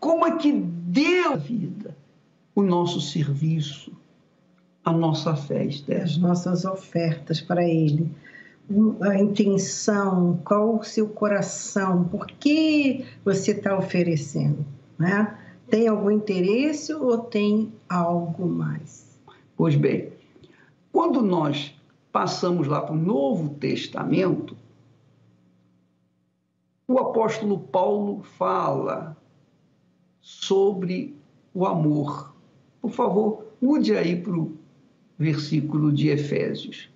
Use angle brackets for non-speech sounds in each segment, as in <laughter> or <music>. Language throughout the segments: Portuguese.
como é que deu a vida, o nosso serviço, a nossa fé, Esther. As nossas ofertas para Ele. A intenção, qual o seu coração, por que você está oferecendo? Né? Tem algum interesse ou tem algo mais? Pois bem, quando nós passamos lá para o Novo Testamento, o apóstolo Paulo fala sobre o amor. Por favor, mude aí para o versículo de Efésios.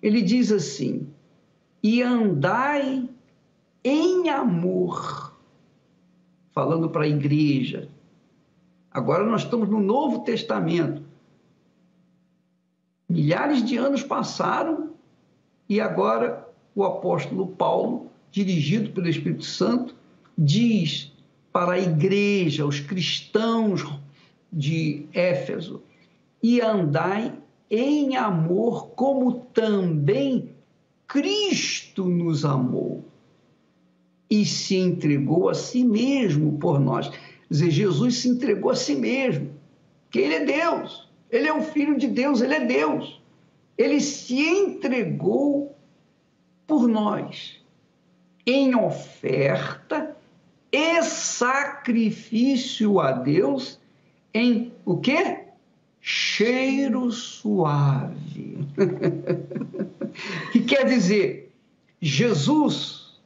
Ele diz assim: E andai em amor, falando para a igreja. Agora nós estamos no Novo Testamento. Milhares de anos passaram e agora o apóstolo Paulo dirigido pelo Espírito Santo, diz para a igreja, os cristãos de Éfeso, e andai em amor como também Cristo nos amou e se entregou a si mesmo por nós. Quer dizer, Jesus se entregou a si mesmo, que ele é Deus, ele é o filho de Deus, ele é Deus. Ele se entregou por nós em oferta e sacrifício a Deus em o quê? Cheiro suave. <laughs> que quer dizer, Jesus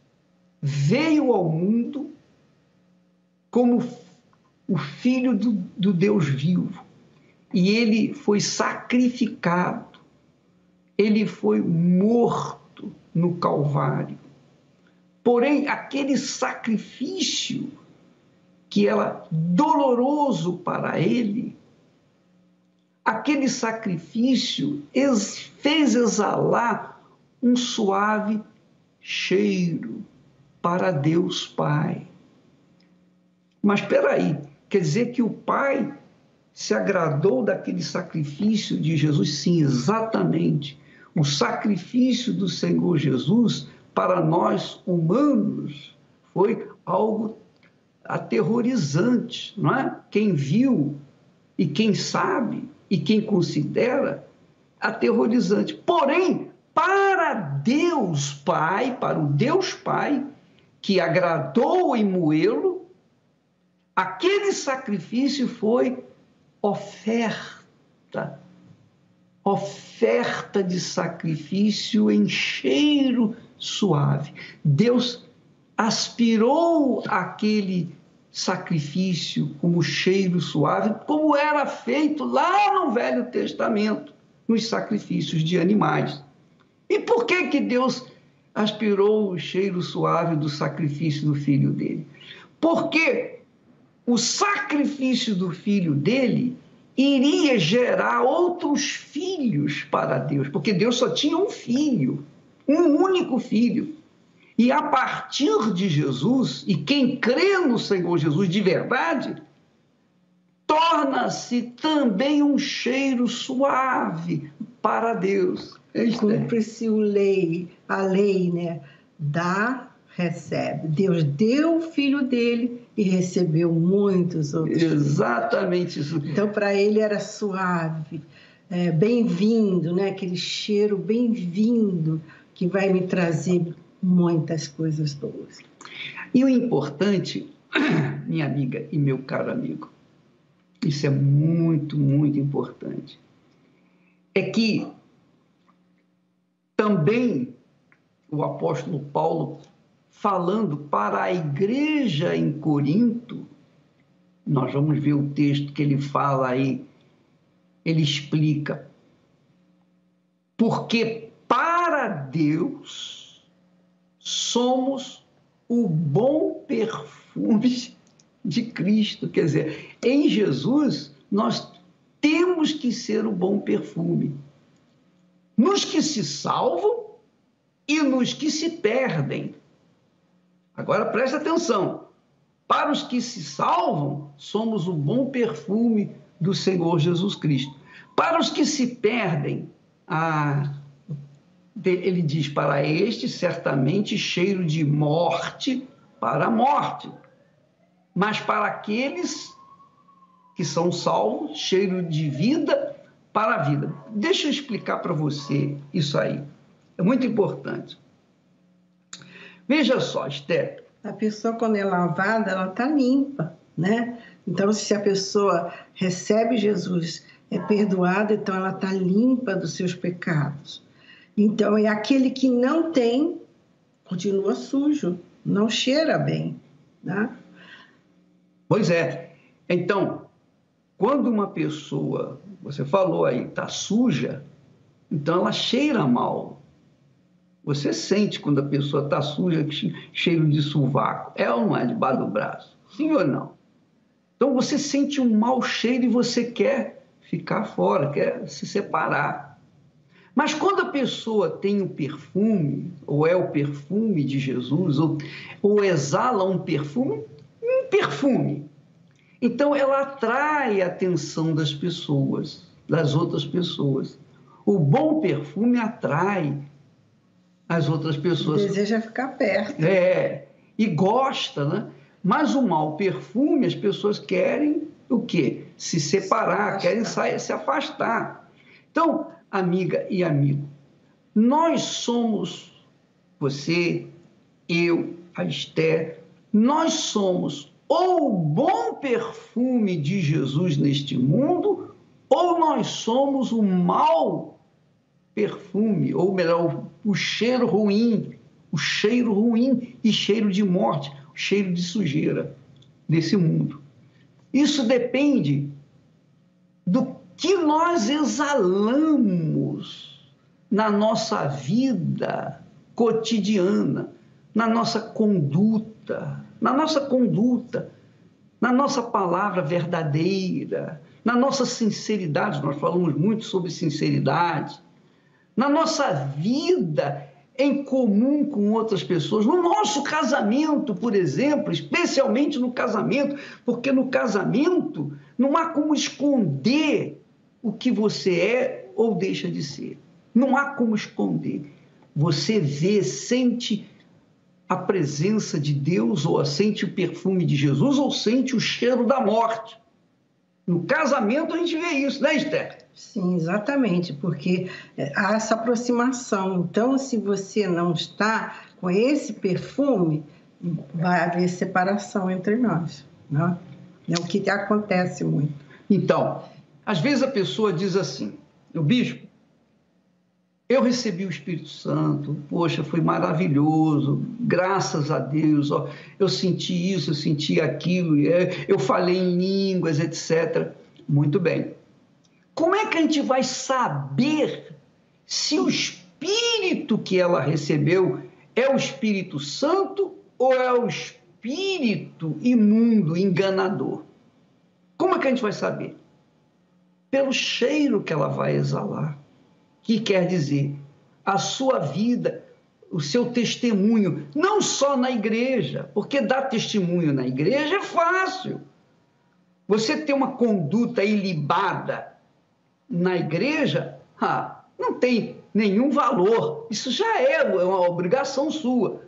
veio ao mundo como o filho do, do Deus vivo e ele foi sacrificado, ele foi morto no Calvário Porém, aquele sacrifício que era doloroso para ele, aquele sacrifício fez exalar um suave cheiro para Deus Pai. Mas espera aí, quer dizer que o Pai se agradou daquele sacrifício de Jesus? Sim, exatamente. O sacrifício do Senhor Jesus para nós humanos foi algo aterrorizante, não é? Quem viu e quem sabe e quem considera aterrorizante. Porém, para Deus Pai, para o Deus Pai, que agradou em moê-lo, aquele sacrifício foi oferta, oferta de sacrifício em cheiro suave. Deus aspirou aquele sacrifício como cheiro suave, como era feito lá no Velho Testamento, nos sacrifícios de animais. E por que que Deus aspirou o cheiro suave do sacrifício do filho dele? Porque o sacrifício do filho dele iria gerar outros filhos para Deus, porque Deus só tinha um filho um único filho. E a partir de Jesus, e quem crê no Senhor Jesus de verdade, torna-se também um cheiro suave para Deus. Cumpre-se o lei, a lei, né? Dá, recebe. Deus deu o filho dele e recebeu muitos outros. Exatamente isso. Então, para ele era suave, é, bem-vindo, né? Aquele cheiro bem-vindo que vai me trazer muitas coisas boas. E o importante, <clears throat> minha amiga e meu caro amigo, isso é muito, muito importante, é que também o apóstolo Paulo, falando para a igreja em Corinto, nós vamos ver o texto que ele fala aí, ele explica, porque Deus, somos o bom perfume de Cristo. Quer dizer, em Jesus, nós temos que ser o bom perfume. Nos que se salvam e nos que se perdem. Agora presta atenção. Para os que se salvam, somos o bom perfume do Senhor Jesus Cristo. Para os que se perdem, ah, ele diz: para este, certamente cheiro de morte para a morte. mas para aqueles que são salvos, cheiro de vida para a vida. Deixa eu explicar para você isso aí. É muito importante. Veja só, Esther. A pessoa, quando é lavada, ela está limpa, né? Então, se a pessoa recebe Jesus, é perdoada, então ela está limpa dos seus pecados. Então, é aquele que não tem, continua sujo, não cheira bem, né? Pois é. Então, quando uma pessoa, você falou aí, está suja, então ela cheira mal. Você sente quando a pessoa está suja, cheiro de sovaco. É ou não é debaixo do braço? Sim ou não? Então você sente um mau cheiro e você quer ficar fora, quer se separar. Mas quando a pessoa tem o perfume, ou é o perfume de Jesus, ou, ou exala um perfume, um perfume, então ela atrai a atenção das pessoas, das outras pessoas. O bom perfume atrai as outras pessoas. Deseja ficar perto. É, e gosta, né? Mas o mau perfume, as pessoas querem o quê? Se separar, se querem sair, se afastar. Então, amiga e amigo, nós somos, você, eu, a Esther, nós somos ou o bom perfume de Jesus neste mundo, ou nós somos o mau perfume, ou melhor, o, cheiro ruim, o cheiro ruim e cheiro de morte, o cheiro de sujeira desse mundo. Isso depende do que nós exalamos na nossa vida cotidiana, na nossa conduta, na nossa conduta, na nossa palavra verdadeira, na nossa sinceridade, nós falamos muito sobre sinceridade, na nossa vida em comum com outras pessoas, no nosso casamento, por exemplo, especialmente no casamento, porque no casamento não há como esconder o que você é ou deixa de ser. Não há como esconder. Você vê, sente a presença de Deus, ou sente o perfume de Jesus, ou sente o cheiro da morte. No casamento a gente vê isso, né, Esther? Sim, exatamente, porque é, há essa aproximação. Então, se você não está com esse perfume, vai haver separação entre nós. Né? É o que acontece muito. Então, às vezes a pessoa diz assim: o bispo, eu recebi o Espírito Santo, poxa, foi maravilhoso, graças a Deus, ó, eu senti isso, eu senti aquilo, é, eu falei em línguas, etc. Muito bem. Como é que a gente vai saber se o Espírito que ela recebeu é o Espírito Santo ou é o Espírito imundo, enganador? Como é que a gente vai saber? Pelo cheiro que ela vai exalar que quer dizer a sua vida, o seu testemunho, não só na igreja, porque dar testemunho na igreja é fácil. Você ter uma conduta ilibada na igreja, ah, não tem nenhum valor. Isso já é uma obrigação sua.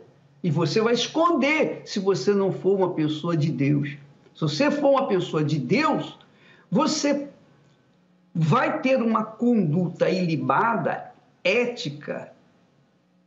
E você vai esconder se você não for uma pessoa de Deus. Se você for uma pessoa de Deus, você vai ter uma conduta ilibada, ética,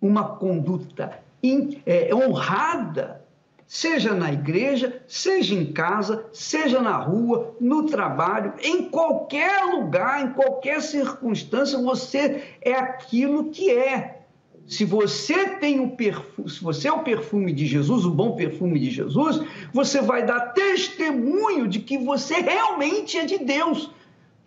uma conduta in, é, honrada, seja na igreja, seja em casa, seja na rua, no trabalho, em qualquer lugar, em qualquer circunstância, você é aquilo que é. Se você tem o perfume, se você é o perfume de Jesus, o bom perfume de Jesus, você vai dar testemunho de que você realmente é de Deus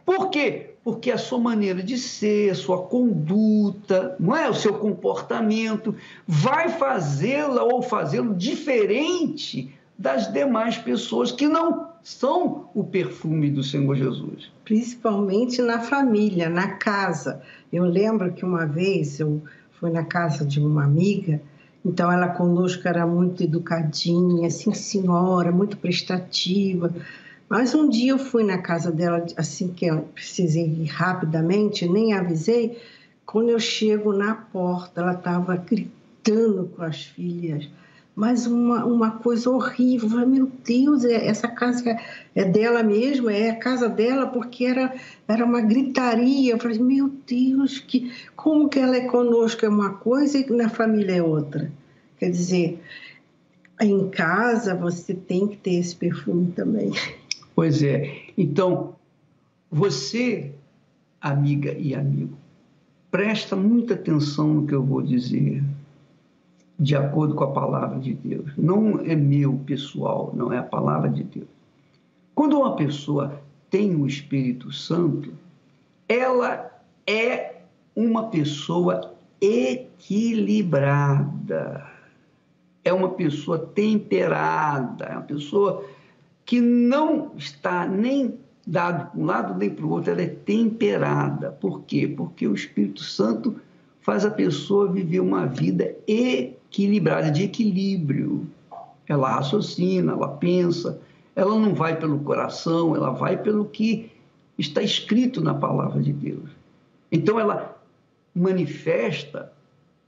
por quê? Porque a sua maneira de ser, a sua conduta, não é o seu comportamento, vai fazê-la ou fazê-lo diferente das demais pessoas que não são o perfume do Senhor Jesus. Principalmente na família, na casa. Eu lembro que uma vez eu fui na casa de uma amiga, então ela conosco era muito educadinha, assim, senhora, muito prestativa. Mas um dia eu fui na casa dela, assim que eu precisei ir rapidamente, nem avisei. Quando eu chego na porta, ela estava gritando com as filhas, mas uma, uma coisa horrível. Falei, meu Deus, é, essa casa é dela mesmo, é a casa dela, porque era, era uma gritaria. Eu falei, meu Deus, que, como que ela é conosco é uma coisa e na família é outra? Quer dizer, em casa você tem que ter esse perfume também. Pois é. Então, você, amiga e amigo, presta muita atenção no que eu vou dizer de acordo com a palavra de Deus. Não é meu pessoal, não é a palavra de Deus. Quando uma pessoa tem o Espírito Santo, ela é uma pessoa equilibrada. É uma pessoa temperada, é uma pessoa que não está nem dado para um lado nem para o outro, ela é temperada. Por quê? Porque o Espírito Santo faz a pessoa viver uma vida equilibrada, de equilíbrio. Ela raciocina, ela pensa, ela não vai pelo coração, ela vai pelo que está escrito na palavra de Deus. Então ela manifesta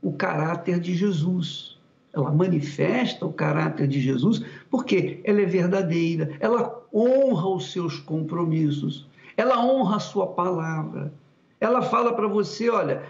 o caráter de Jesus. Ela manifesta o caráter de Jesus porque ela é verdadeira, ela honra os seus compromissos, ela honra a sua palavra. Ela fala para você: olha,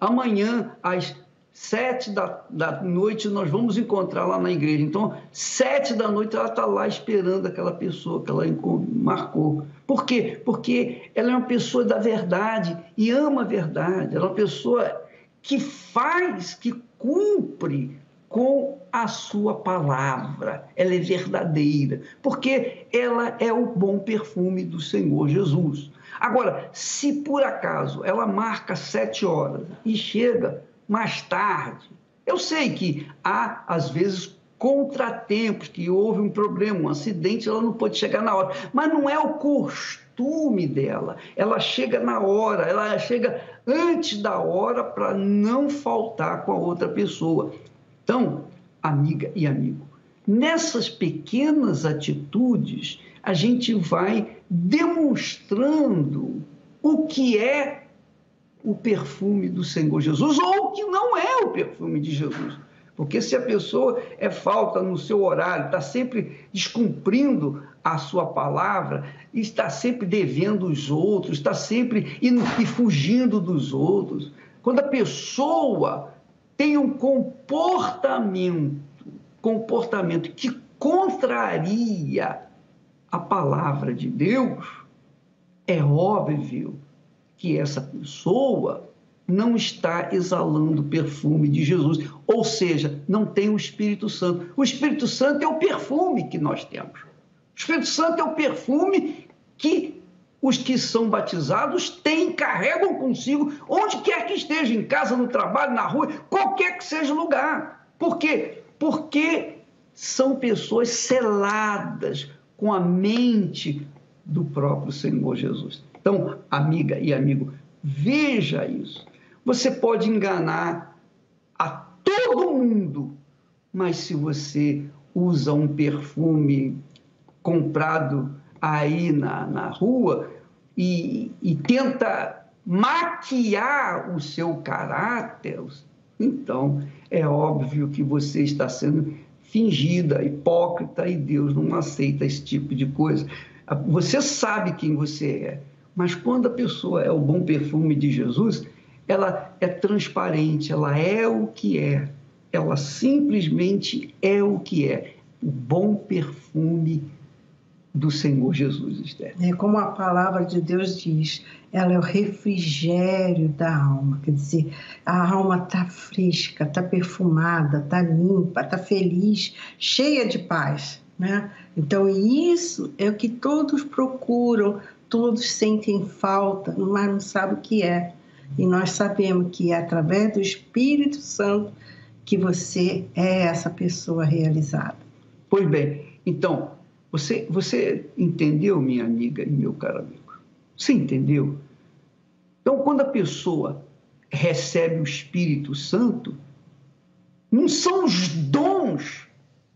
amanhã às sete da, da noite nós vamos encontrar lá na igreja. Então, sete da noite ela está lá esperando aquela pessoa que ela marcou. Por quê? Porque ela é uma pessoa da verdade e ama a verdade. Ela é uma pessoa que faz, que cumpre com a sua palavra. Ela é verdadeira, porque ela é o bom perfume do Senhor Jesus. Agora, se por acaso ela marca sete horas e chega mais tarde, eu sei que há, às vezes, contratempos, que houve um problema, um acidente, ela não pode chegar na hora. Mas não é o costume dela. Ela chega na hora, ela chega antes da hora para não faltar com a outra pessoa. Então, amiga e amigo, nessas pequenas atitudes, a gente vai demonstrando o que é o perfume do Senhor Jesus ou o que não é o perfume de Jesus. Porque se a pessoa é falta no seu horário, está sempre descumprindo a sua palavra, está sempre devendo os outros, está sempre e fugindo dos outros. Quando a pessoa tem um comportamento, comportamento que contraria a palavra de Deus, é óbvio que essa pessoa não está exalando o perfume de Jesus, ou seja, não tem o Espírito Santo. O Espírito Santo é o perfume que nós temos. O Espírito Santo é o perfume que os que são batizados têm, carregam consigo, onde quer que esteja, em casa, no trabalho, na rua, qualquer que seja o lugar. Por quê? Porque são pessoas seladas com a mente do próprio Senhor Jesus. Então, amiga e amigo, veja isso. Você pode enganar a todo mundo, mas se você usa um perfume comprado aí na, na rua e, e tenta maquiar o seu caráter, então é óbvio que você está sendo fingida, hipócrita, e Deus não aceita esse tipo de coisa. Você sabe quem você é, mas quando a pessoa é o bom perfume de Jesus, ela é transparente, ela é o que é, ela simplesmente é o que é, o bom perfume do Senhor Jesus, Esther. É como a palavra de Deus diz, ela é o refrigério da alma, quer dizer, a alma está fresca, está perfumada, está limpa, está feliz, cheia de paz, né? Então isso é o que todos procuram, todos sentem falta, mas não sabem o que é. E nós sabemos que é através do Espírito Santo que você é essa pessoa realizada. Pois bem, então você, você entendeu, minha amiga e meu caro amigo? Você entendeu? Então, quando a pessoa recebe o Espírito Santo, não são os dons,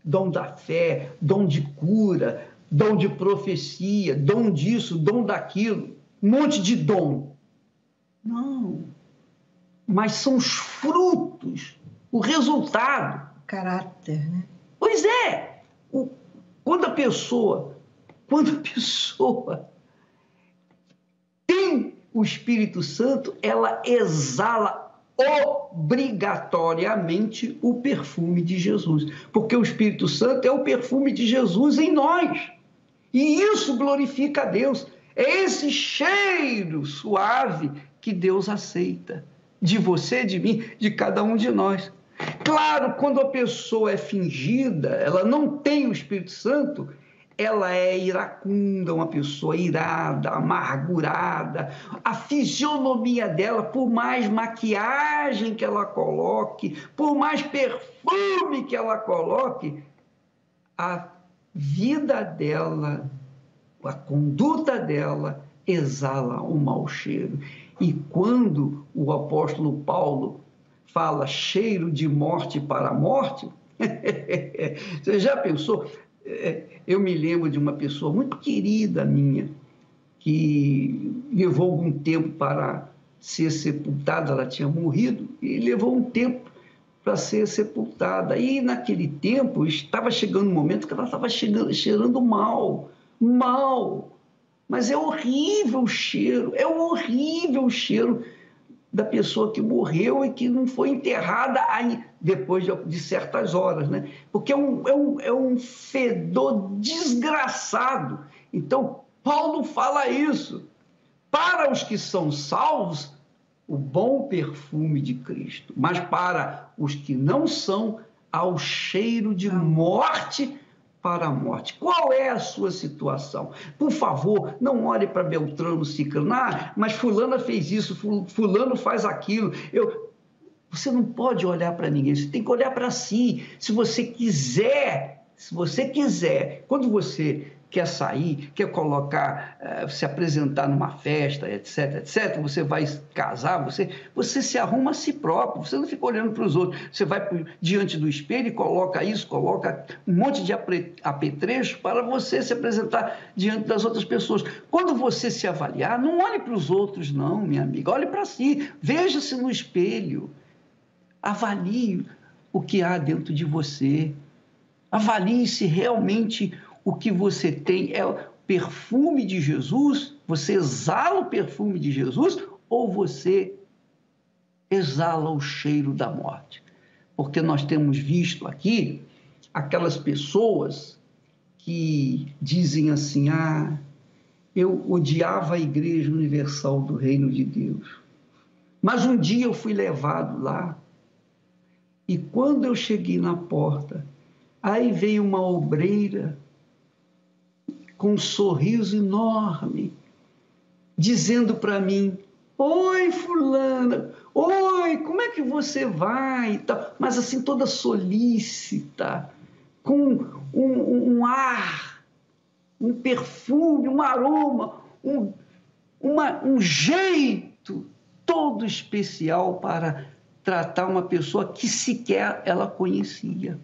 dom da fé, dom de cura, dom de profecia, dom disso, dom daquilo, um monte de dom. Não. Mas são os frutos, o resultado caráter, né? Pois é! O, quando a pessoa, quando a <laughs> pessoa tem o Espírito Santo, ela exala obrigatoriamente o perfume de Jesus, porque o Espírito Santo é o perfume de Jesus em nós. E isso glorifica a Deus. É esse cheiro suave que Deus aceita de você, de mim, de cada um de nós. Claro, quando a pessoa é fingida, ela não tem o Espírito Santo, ela é iracunda, uma pessoa irada, amargurada. A fisionomia dela, por mais maquiagem que ela coloque, por mais perfume que ela coloque, a vida dela, a conduta dela exala um mau cheiro. E quando o apóstolo Paulo fala cheiro de morte para a morte, <laughs> você já pensou? É, eu me lembro de uma pessoa muito querida minha, que levou algum tempo para ser sepultada, ela tinha morrido, e levou um tempo para ser sepultada. E naquele tempo estava chegando um momento que ela estava chegando, cheirando mal, mal. Mas é horrível o cheiro, é horrível o cheiro da pessoa que morreu e que não foi enterrada aí, depois de, de, certas horas, né? Porque é um, é, um, é um fedor desgraçado. Então, Paulo fala isso. Para os que são salvos, o bom perfume de Cristo, mas para os que não são, ao cheiro de morte para a morte. Qual é a sua situação? Por favor, não olhe para Beltrano Ciclano, ah, mas fulana fez isso, fulano faz aquilo. Eu... Você não pode olhar para ninguém, você tem que olhar para si. Se você quiser, se você quiser, quando você quer sair, quer colocar, uh, se apresentar numa festa, etc, etc, você vai casar, você, você se arruma a si próprio, você não fica olhando para os outros. Você vai diante do espelho e coloca isso, coloca um monte de apetrechos para você se apresentar diante das outras pessoas. Quando você se avaliar, não olhe para os outros, não, minha amiga, olhe para si, veja-se no espelho, avalie o que há dentro de você. Avalie se realmente o que você tem é o perfume de Jesus? Você exala o perfume de Jesus ou você exala o cheiro da morte? Porque nós temos visto aqui aquelas pessoas que dizem assim: ah, eu odiava a Igreja Universal do Reino de Deus, mas um dia eu fui levado lá e quando eu cheguei na porta, aí veio uma obreira com um sorriso enorme, dizendo para mim: Oi, Fulana, oi, como é que você vai? Mas assim, toda solícita, com um, um ar, um perfume, um aroma, um, uma, um jeito todo especial para tratar uma pessoa que sequer ela conhecia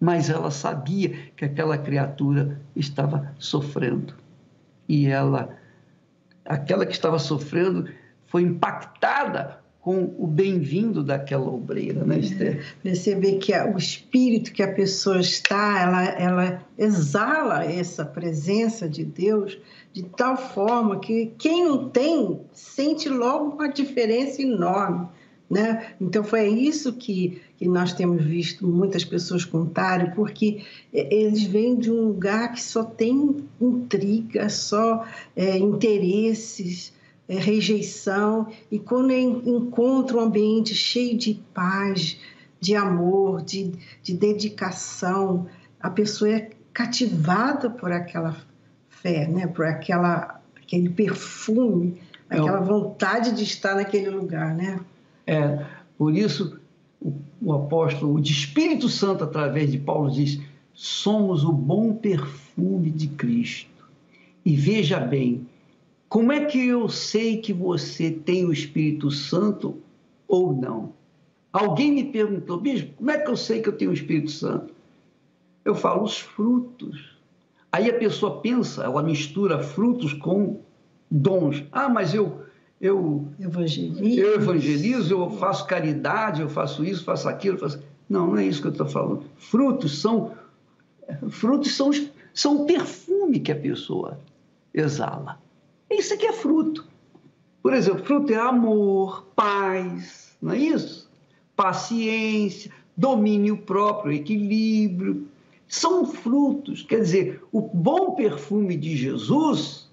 mas ela sabia que aquela criatura estava sofrendo. E ela, aquela que estava sofrendo, foi impactada com o bem-vindo daquela obreira, né, Esther? É, perceber que o espírito que a pessoa está, ela, ela exala essa presença de Deus de tal forma que quem não tem sente logo uma diferença enorme. Né? Então foi isso que, que nós temos visto muitas pessoas contarem, porque eles vêm de um lugar que só tem intriga, só é, interesses, é, rejeição, e quando encontra um ambiente cheio de paz, de amor, de, de dedicação, a pessoa é cativada por aquela fé, né? por aquela, aquele perfume, aquela vontade de estar naquele lugar. Né? É, por isso, o, o apóstolo, o Espírito Santo, através de Paulo, diz: somos o bom perfume de Cristo. E veja bem, como é que eu sei que você tem o Espírito Santo ou não? Alguém me perguntou, bispo, como é que eu sei que eu tenho o Espírito Santo? Eu falo os frutos. Aí a pessoa pensa, ela mistura frutos com dons. Ah, mas eu eu evangelizo. eu evangelizo, eu faço caridade, eu faço isso, faço aquilo. Faço... Não, não é isso que eu estou falando. Frutos são frutos são, são o perfume que a pessoa exala. Isso aqui é fruto. Por exemplo, fruto é amor, paz, não é isso? Paciência, domínio próprio, equilíbrio. São frutos. Quer dizer, o bom perfume de Jesus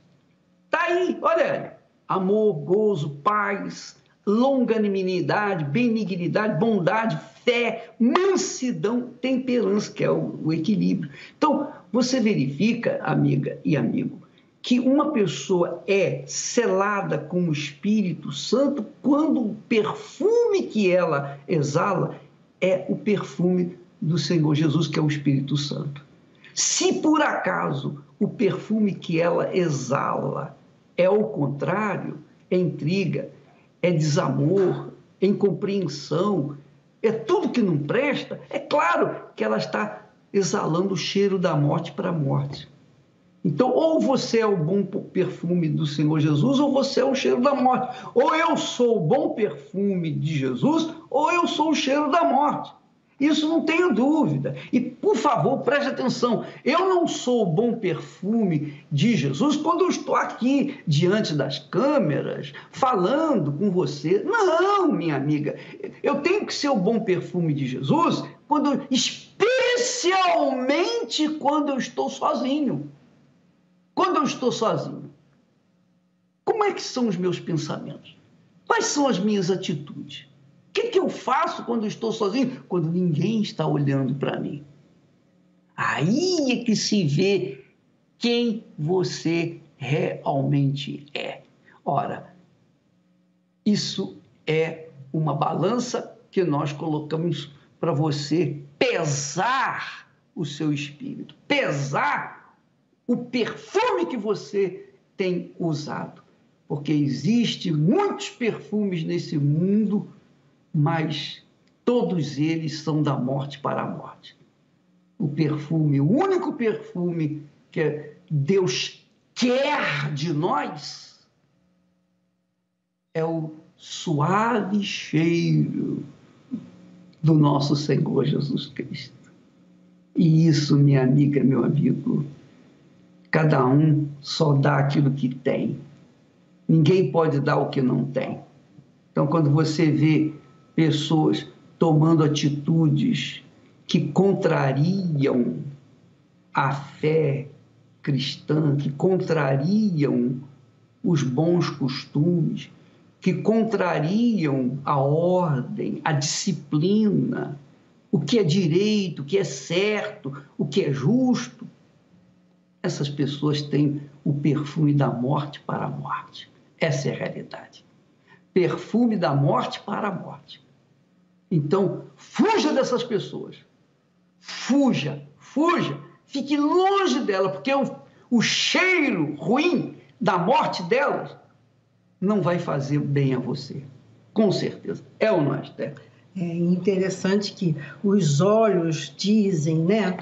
está aí. Olha. Amor, gozo, paz, longanimidade, benignidade, bondade, fé, mansidão, temperança, que é o, o equilíbrio. Então, você verifica, amiga e amigo, que uma pessoa é selada com o Espírito Santo quando o perfume que ela exala é o perfume do Senhor Jesus, que é o Espírito Santo. Se por acaso o perfume que ela exala é o contrário, é intriga, é desamor, é incompreensão, é tudo que não presta, é claro que ela está exalando o cheiro da morte para a morte. Então, ou você é o bom perfume do Senhor Jesus, ou você é o cheiro da morte. Ou eu sou o bom perfume de Jesus, ou eu sou o cheiro da morte. Isso não tenho dúvida. E, por favor, preste atenção: eu não sou o bom perfume de Jesus quando eu estou aqui diante das câmeras, falando com você. Não, minha amiga. Eu tenho que ser o bom perfume de Jesus quando, especialmente quando eu estou sozinho. Quando eu estou sozinho. Como é que são os meus pensamentos? Quais são as minhas atitudes? Que, que eu faço quando estou sozinho? Quando ninguém está olhando para mim. Aí é que se vê quem você realmente é. Ora, isso é uma balança que nós colocamos para você pesar o seu espírito, pesar o perfume que você tem usado. Porque existe muitos perfumes nesse mundo mas todos eles são da morte para a morte. O perfume, o único perfume que Deus quer de nós é o suave cheiro do nosso Senhor Jesus Cristo. E isso, minha amiga, meu amigo, cada um só dá aquilo que tem. Ninguém pode dar o que não tem. Então, quando você vê pessoas tomando atitudes que contrariam a fé cristã, que contrariam os bons costumes, que contrariam a ordem, a disciplina, o que é direito, o que é certo, o que é justo. Essas pessoas têm o perfume da morte para a morte. Essa é a realidade. Perfume da morte para a morte. Então, fuja dessas pessoas. Fuja, fuja. Fique longe dela, porque o, o cheiro ruim da morte delas não vai fazer bem a você. Com certeza. É ou não é, Esther? É interessante que os olhos dizem, né?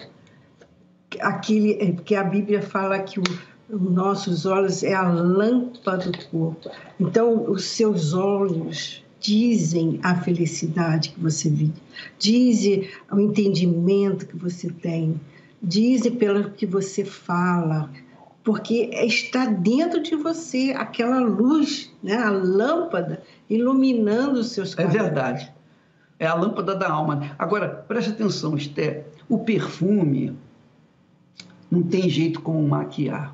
Aquele, é, porque a Bíblia fala que o, os nossos olhos é a lâmpada do corpo. Então, os seus olhos dizem a felicidade que você vive, dizem o entendimento que você tem, dizem pelo que você fala, porque está dentro de você aquela luz, né? a lâmpada iluminando os seus caminhos. É verdade. É a lâmpada da alma. Agora, preste atenção, Esther. O perfume não tem jeito como maquiar.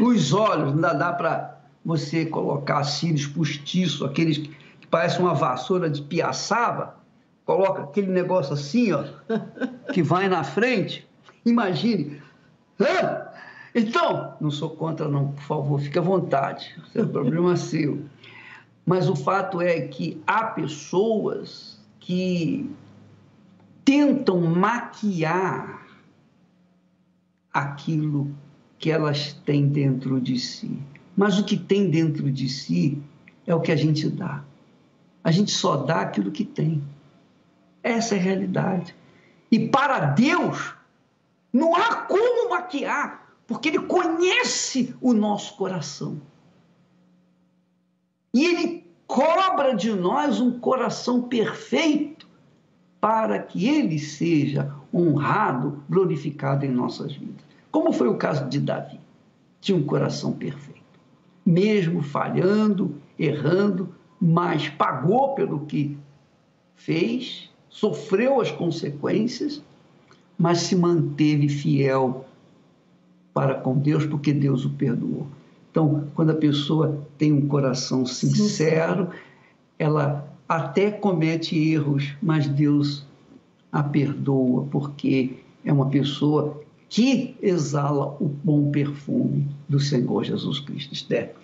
Os olhos, ainda dá para você colocar cílios postiços, aqueles que parecem uma vassoura de piaçaba, coloca aquele negócio assim, ó, <laughs> que vai na frente. Imagine. Hã? Então, não sou contra, não, por favor, fique à vontade. Isso é problema <laughs> seu. Mas o fato é que há pessoas que tentam maquiar aquilo que elas têm dentro de si. Mas o que tem dentro de si é o que a gente dá. A gente só dá aquilo que tem. Essa é a realidade. E para Deus, não há como maquiar, porque Ele conhece o nosso coração. E Ele cobra de nós um coração perfeito para que ele seja honrado, glorificado em nossas vidas. Como foi o caso de Davi. Tinha um coração perfeito. Mesmo falhando, errando, mas pagou pelo que fez, sofreu as consequências, mas se manteve fiel para com Deus, porque Deus o perdoou. Então, quando a pessoa tem um coração sincero, ela até comete erros, mas Deus a perdoa, porque é uma pessoa que exala o bom perfume do Senhor Jesus Cristo. Esther.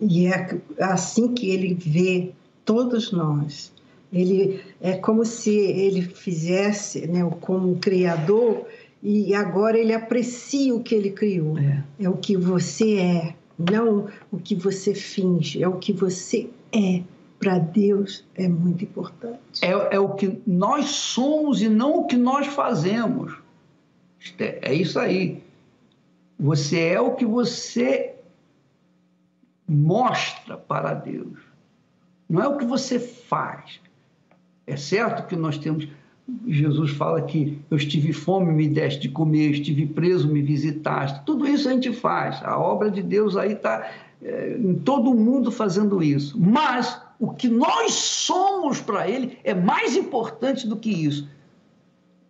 E é assim que ele vê todos nós. Ele é como se ele fizesse, né, como um criador, e agora ele aprecia o que ele criou. É, é o que você é, não o que você finge, é o que você é. Para Deus é muito importante. É, é o que nós somos e não o que nós fazemos. É, isso aí. Você é o que você mostra para Deus. Não é o que você faz. É certo que nós temos. Jesus fala que eu estive fome, me deste de comer, estive preso, me visitaste. Tudo isso a gente faz. A obra de Deus aí está é, em todo mundo fazendo isso. Mas o que nós somos para Ele é mais importante do que isso.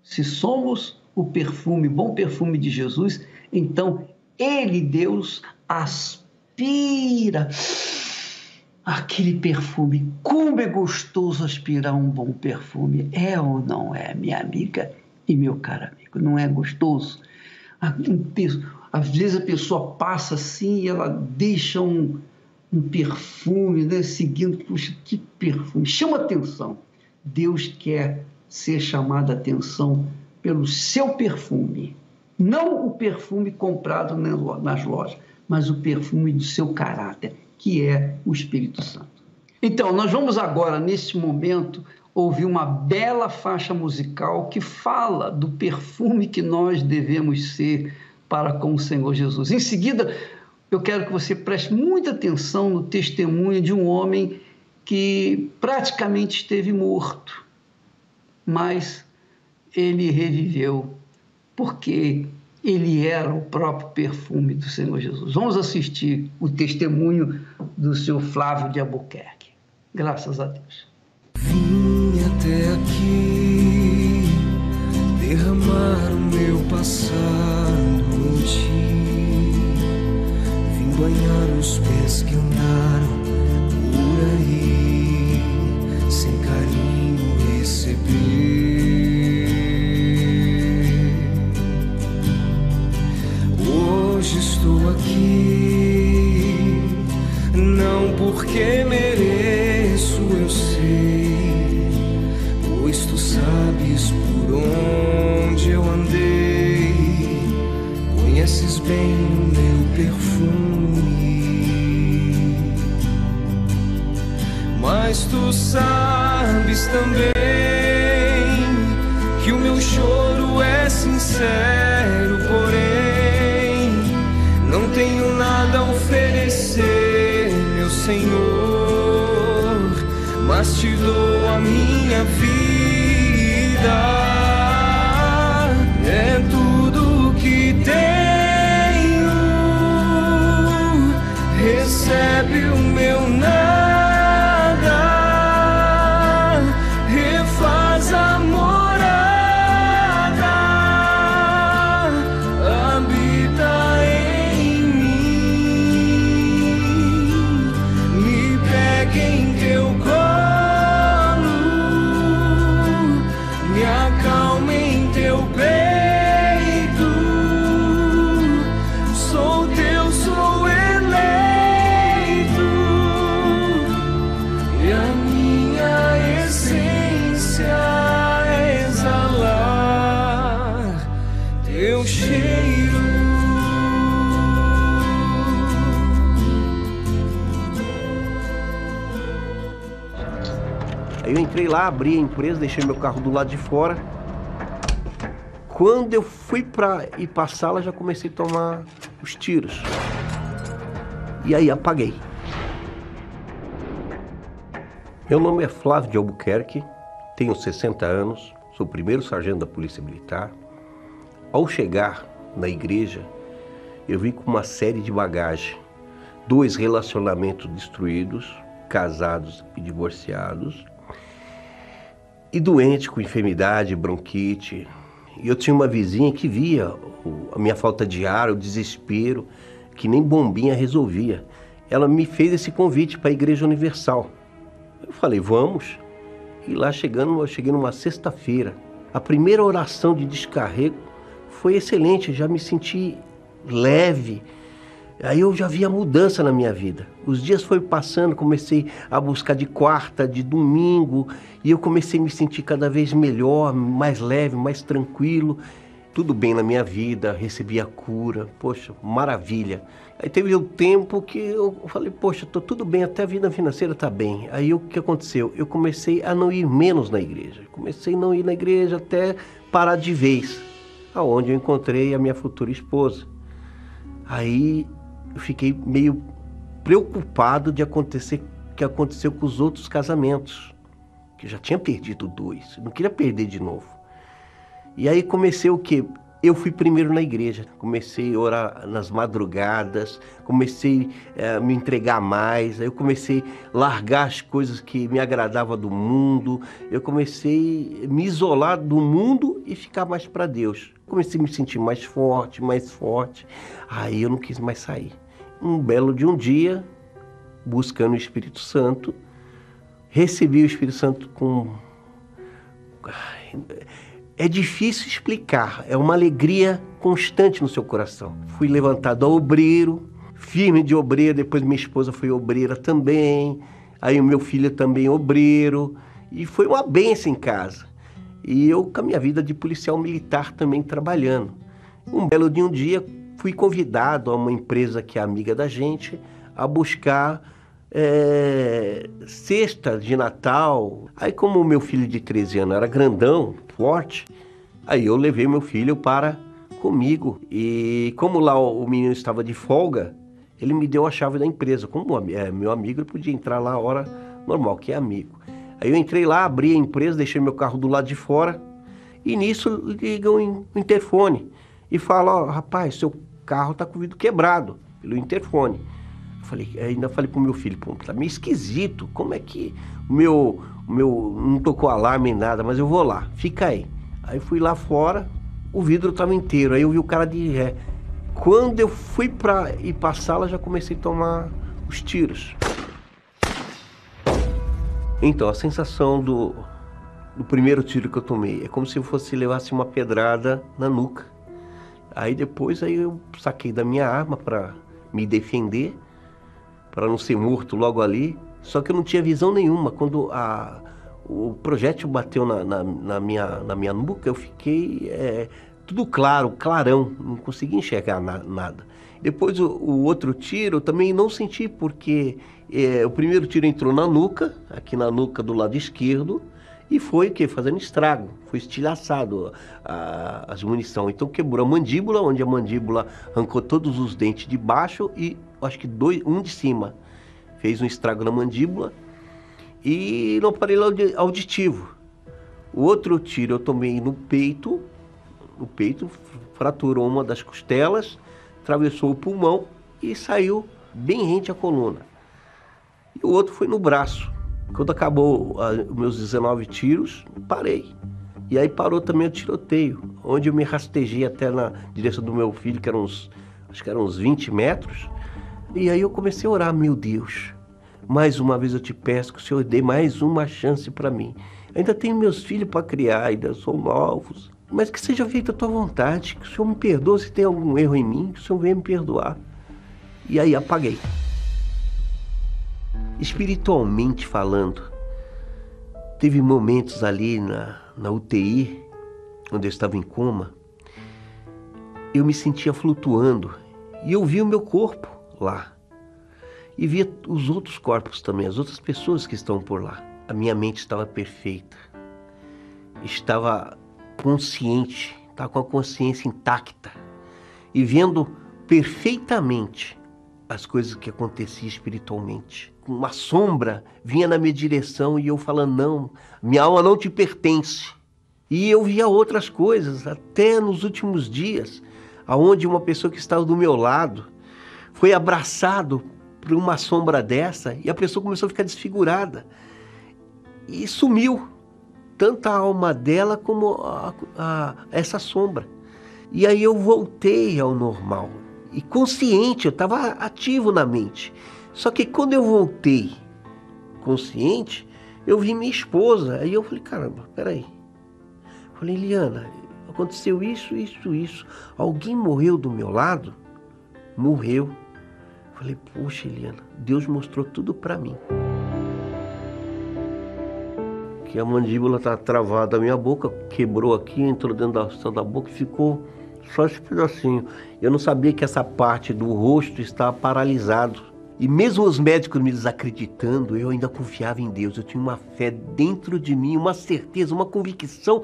Se somos o perfume, bom perfume de Jesus, então Ele, Deus, aspira aquele perfume. Como é gostoso aspirar um bom perfume. É ou não é, minha amiga e meu caro amigo? Não é gostoso? Às vezes a pessoa passa assim e ela deixa um, um perfume, né? Seguindo, puxa, que perfume. Chama atenção. Deus quer ser chamado a atenção pelo seu perfume. Não o perfume comprado nas lojas, mas o perfume do seu caráter que é o Espírito Santo. Então, nós vamos agora, neste momento, ouvir uma bela faixa musical que fala do perfume que nós devemos ser para com o Senhor Jesus. Em seguida, eu quero que você preste muita atenção no testemunho de um homem que praticamente esteve morto, mas ele reviveu, porque ele era o próprio perfume do Senhor Jesus. Vamos assistir o testemunho do seu Flávio de Albuquerque. Graças a Deus. Vim até aqui derramar o meu passado em ti. Vim banhar os pés que andaram por aí, sem carinho receber. Perfume, mas tu sabes também que o meu choro é sincero, abri a empresa, deixei meu carro do lado de fora. Quando eu fui para ir para a sala, já comecei a tomar os tiros. E aí apaguei. Meu nome é Flávio de Albuquerque, tenho 60 anos, sou primeiro sargento da Polícia Militar. Ao chegar na igreja, eu vim com uma série de bagagem. Dois relacionamentos destruídos, casados e divorciados, e doente com enfermidade, bronquite. E eu tinha uma vizinha que via a minha falta de ar, o desespero, que nem bombinha resolvia. Ela me fez esse convite para a Igreja Universal. Eu falei, vamos. E lá chegando, eu cheguei numa sexta-feira. A primeira oração de descarrego foi excelente, eu já me senti leve. Aí eu já vi a mudança na minha vida. Os dias foram passando, comecei a buscar de quarta, de domingo, e eu comecei a me sentir cada vez melhor, mais leve, mais tranquilo. Tudo bem na minha vida, recebi a cura, poxa, maravilha. Aí teve um tempo que eu falei, poxa, tô tudo bem, até a vida financeira tá bem. Aí o que aconteceu? Eu comecei a não ir menos na igreja. Comecei a não ir na igreja até parar de vez, aonde eu encontrei a minha futura esposa. Aí eu fiquei meio preocupado de acontecer que aconteceu com os outros casamentos, que eu já tinha perdido dois, não queria perder de novo. E aí comecei o que? Eu fui primeiro na igreja, comecei a orar nas madrugadas, comecei eh, a me entregar mais, eu comecei a largar as coisas que me agradavam do mundo, eu comecei a me isolar do mundo e ficar mais para Deus. Comecei a me sentir mais forte, mais forte, aí eu não quis mais sair. Um belo de um dia, buscando o Espírito Santo, recebi o Espírito Santo com é difícil explicar, é uma alegria constante no seu coração. Fui levantado a obreiro, firme de obreiro, depois minha esposa foi obreira também, aí o meu filho também obreiro, e foi uma benção em casa. E eu com a minha vida de policial militar também trabalhando. Um belo de um dia fui convidado a uma empresa que é amiga da gente a buscar é, de Natal. Aí como o meu filho de 13 anos era grandão, forte, aí eu levei meu filho para comigo. E como lá o menino estava de folga, ele me deu a chave da empresa. Como é meu amigo, ele podia entrar lá a hora normal, que é amigo. Aí eu entrei lá, abri a empresa, deixei meu carro do lado de fora. E nisso ligam o interfone e fala, ó, oh, rapaz, seu carro tá com o vidro quebrado pelo interfone. Falei, ainda falei pro meu filho, pô, tá meio esquisito. Como é que o meu, meu não tocou alarme nada, mas eu vou lá, fica aí. Aí fui lá fora, o vidro estava inteiro. Aí eu vi o cara de ré. Quando eu fui para ir para a sala, já comecei a tomar os tiros. Então, a sensação do, do primeiro tiro que eu tomei é como se eu fosse levasse uma pedrada na nuca. Aí depois aí eu saquei da minha arma para me defender, para não ser morto logo ali. Só que eu não tinha visão nenhuma. Quando a, o projétil bateu na, na, na, minha, na minha nuca, eu fiquei é, tudo claro, clarão, não consegui enxergar na, nada. Depois o, o, outro tiro eu também não senti, porque é, o primeiro tiro entrou na nuca, aqui na nuca do lado esquerdo, e foi que fazendo estrago, foi estilhaçado a, as munição. Então quebrou a mandíbula, onde a mandíbula arrancou todos os dentes de baixo e acho que dois, um de cima. Fez um estrago na mandíbula e no aparelho auditivo. O outro tiro eu tomei no peito, no peito, fraturou uma das costelas, atravessou o pulmão e saiu bem rente à coluna. E o outro foi no braço. Quando acabou os meus 19 tiros, parei. E aí parou também o tiroteio, onde eu me rastejei até na direção do meu filho, que eram uns, acho que eram uns 20 metros. E aí eu comecei a orar, meu Deus, mais uma vez eu te peço que o Senhor dê mais uma chance para mim. Ainda tenho meus filhos para criar, ainda são novos. Mas que seja feita a tua vontade, que o Senhor me perdoe se tem algum erro em mim, que o Senhor venha me perdoar. E aí apaguei. Espiritualmente falando, teve momentos ali na, na UTI, onde eu estava em coma, eu me sentia flutuando e eu vi o meu corpo lá e via os outros corpos também, as outras pessoas que estão por lá. A minha mente estava perfeita, estava consciente, estava com a consciência intacta e vendo perfeitamente as coisas que aconteciam espiritualmente. Uma sombra vinha na minha direção e eu falando: não, minha alma não te pertence. E eu via outras coisas, até nos últimos dias, aonde uma pessoa que estava do meu lado foi abraçado por uma sombra dessa e a pessoa começou a ficar desfigurada e sumiu tanto a alma dela como a, a, essa sombra. E aí eu voltei ao normal e consciente, eu estava ativo na mente. Só que quando eu voltei consciente, eu vi minha esposa. Aí eu falei, caramba, peraí. Falei, Eliana, aconteceu isso, isso, isso. Alguém morreu do meu lado? Morreu. Falei, poxa, Eliana, Deus mostrou tudo para mim. Que a mandíbula tá travada, a minha boca quebrou aqui, entrou dentro da, da boca e ficou só esse pedacinho. Eu não sabia que essa parte do rosto estava paralisado. E mesmo os médicos me desacreditando, eu ainda confiava em Deus. Eu tinha uma fé dentro de mim, uma certeza, uma convicção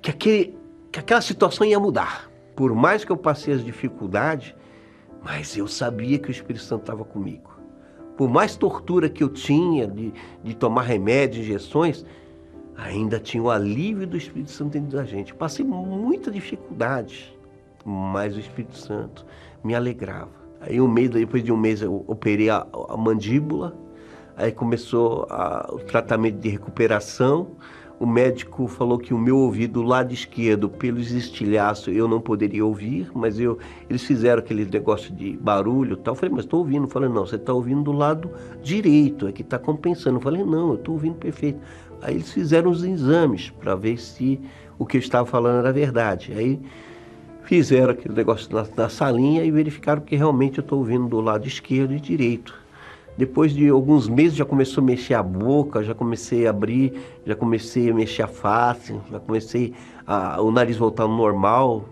que, aquele, que aquela situação ia mudar. Por mais que eu passei as dificuldades, mas eu sabia que o Espírito Santo estava comigo. Por mais tortura que eu tinha de, de tomar remédios, injeções, ainda tinha o alívio do Espírito Santo dentro da gente. Passei muita dificuldade, mas o Espírito Santo me alegrava. Aí um mês, depois de um mês eu operei a, a mandíbula, aí começou a, o tratamento de recuperação. O médico falou que o meu ouvido lado esquerdo, pelos estilhaços, eu não poderia ouvir, mas eu, eles fizeram aquele negócio de barulho e tal. Eu falei, mas estou ouvindo. Falei, não, você está ouvindo do lado direito, é que está compensando. Eu falei, não, eu estou ouvindo perfeito. Aí eles fizeram os exames para ver se o que eu estava falando era verdade. Aí fizeram aquele negócio na, na salinha e verificaram que realmente eu estou ouvindo do lado esquerdo e direito. Depois de alguns meses já começou a mexer a boca, já comecei a abrir, já comecei a mexer a face, já comecei a, o nariz voltar ao normal,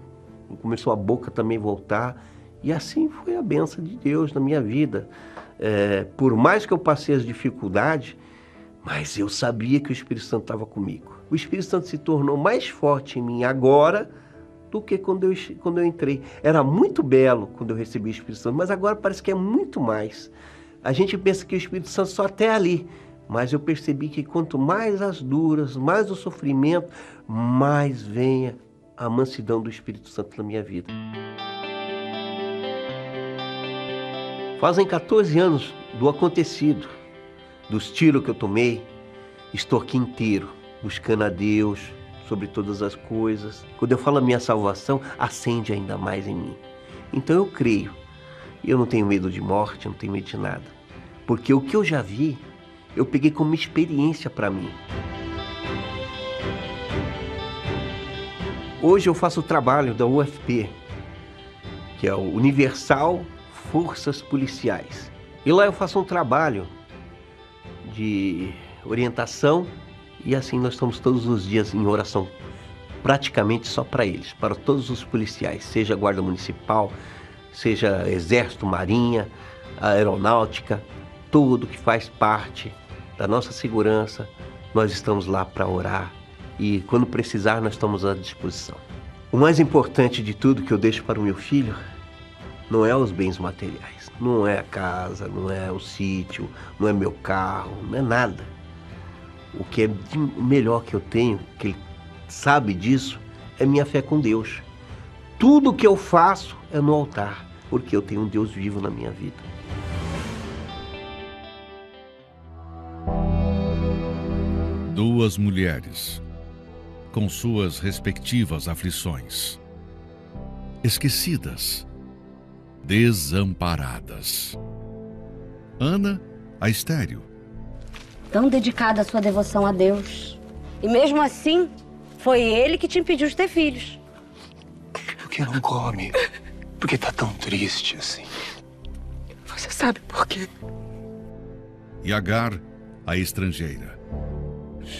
começou a boca também voltar. E assim foi a benção de Deus na minha vida. É, por mais que eu passei as dificuldades, mas eu sabia que o Espírito Santo estava comigo. O Espírito Santo se tornou mais forte em mim agora do que quando eu, quando eu entrei. Era muito belo quando eu recebi o Espírito Santo, mas agora parece que é muito mais. A gente pensa que o Espírito Santo só até ali, mas eu percebi que quanto mais as duras, mais o sofrimento, mais venha a mansidão do Espírito Santo na minha vida. Fazem 14 anos do acontecido dos tiros que eu tomei, estou aqui inteiro, buscando a Deus sobre todas as coisas. Quando eu falo a minha salvação, acende ainda mais em mim. Então eu creio. Eu não tenho medo de morte, não tenho medo de nada. Porque o que eu já vi, eu peguei como experiência para mim. Hoje eu faço o trabalho da UFP, que é o Universal Forças Policiais. E lá eu faço um trabalho de orientação e assim nós estamos todos os dias em oração, praticamente só para eles, para todos os policiais, seja guarda municipal, seja exército, marinha, aeronáutica, tudo que faz parte da nossa segurança, nós estamos lá para orar e quando precisar nós estamos à disposição. O mais importante de tudo que eu deixo para o meu filho não é os bens materiais não é a casa, não é o sítio, não é meu carro, não é nada. O que é melhor que eu tenho, que ele sabe disso, é minha fé com Deus. Tudo que eu faço é no altar, porque eu tenho um Deus vivo na minha vida. Duas mulheres, com suas respectivas aflições, esquecidas desamparadas. Ana, a estéreo. Tão dedicada à sua devoção a Deus. E mesmo assim, foi ele que te impediu de ter filhos. Por que não come? Por que tá tão triste assim? Você sabe por quê? E Agar, a estrangeira.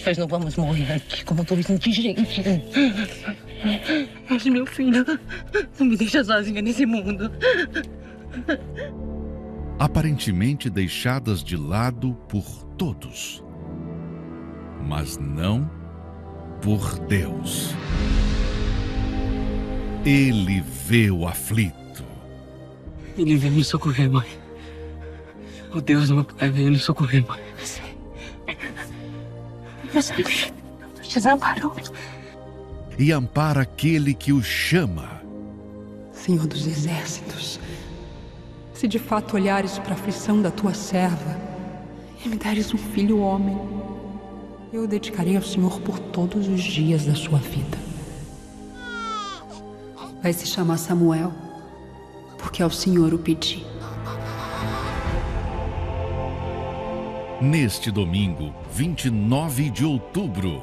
Nós não vamos morrer aqui como todos indigentes. Mas, meu filho, não me deixa sozinha nesse mundo. Aparentemente deixadas de lado por todos, mas não por Deus. Ele vê o aflito. Ele veio me socorrer, mãe. O Deus do meu pai veio me socorrer, mãe. desamparou. E ampara aquele que o chama. Senhor dos exércitos, se de fato olhares para a aflição da tua serva e me deres um filho homem, eu o dedicarei ao Senhor por todos os dias da sua vida. Vai se chamar Samuel, porque ao Senhor o pedi. Neste domingo, 29 de outubro,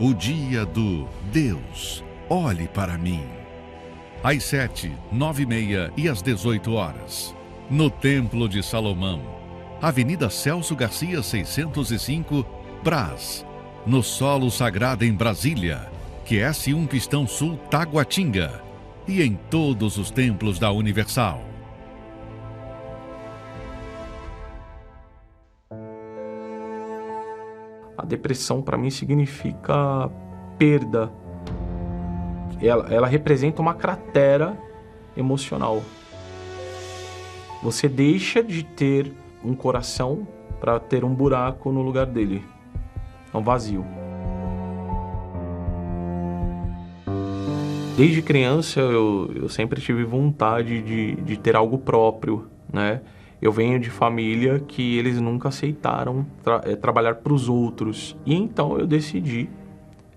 o dia do Deus, olhe para mim. Às sete, nove e meia e às 18 horas, no Templo de Salomão, Avenida Celso Garcia 605, Brás, no Solo Sagrado em Brasília, QS1 Pistão Sul Taguatinga e em todos os templos da Universal. A depressão para mim significa perda. Ela, ela representa uma cratera emocional. Você deixa de ter um coração para ter um buraco no lugar dele. É um vazio. Desde criança eu, eu sempre tive vontade de, de ter algo próprio, né? Eu venho de família que eles nunca aceitaram tra é, trabalhar para os outros. E então eu decidi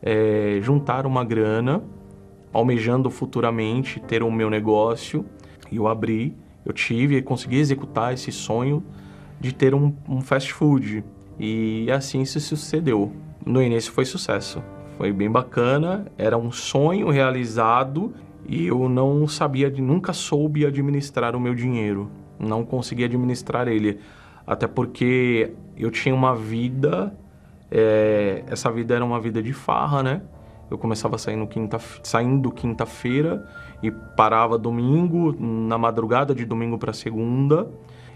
é, juntar uma grana, almejando futuramente ter o meu negócio. E eu abri, eu tive e consegui executar esse sonho de ter um, um fast food. E assim se sucedeu. No início foi sucesso. Foi bem bacana, era um sonho realizado e eu não sabia, nunca soube administrar o meu dinheiro não conseguia administrar ele. Até porque eu tinha uma vida, é, essa vida era uma vida de farra, né? Eu começava saindo quinta, saindo quinta-feira e parava domingo, na madrugada de domingo para segunda,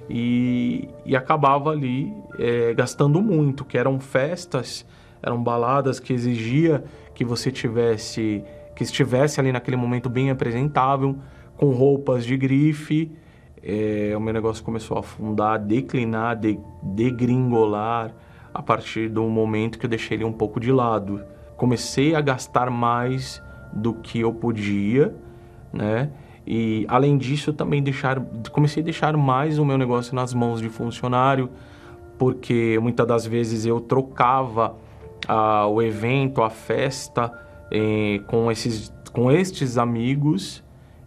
e, e, acabava ali é, gastando muito, que eram festas, eram baladas que exigia que você tivesse, que estivesse ali naquele momento bem apresentável, com roupas de grife, é, o meu negócio começou a afundar, declinar, de, degringolar a partir do momento que eu deixei ele um pouco de lado. Comecei a gastar mais do que eu podia, né? E além disso, também deixar, comecei a deixar mais o meu negócio nas mãos de funcionário, porque muitas das vezes eu trocava ah, o evento, a festa eh, com esses, com estes amigos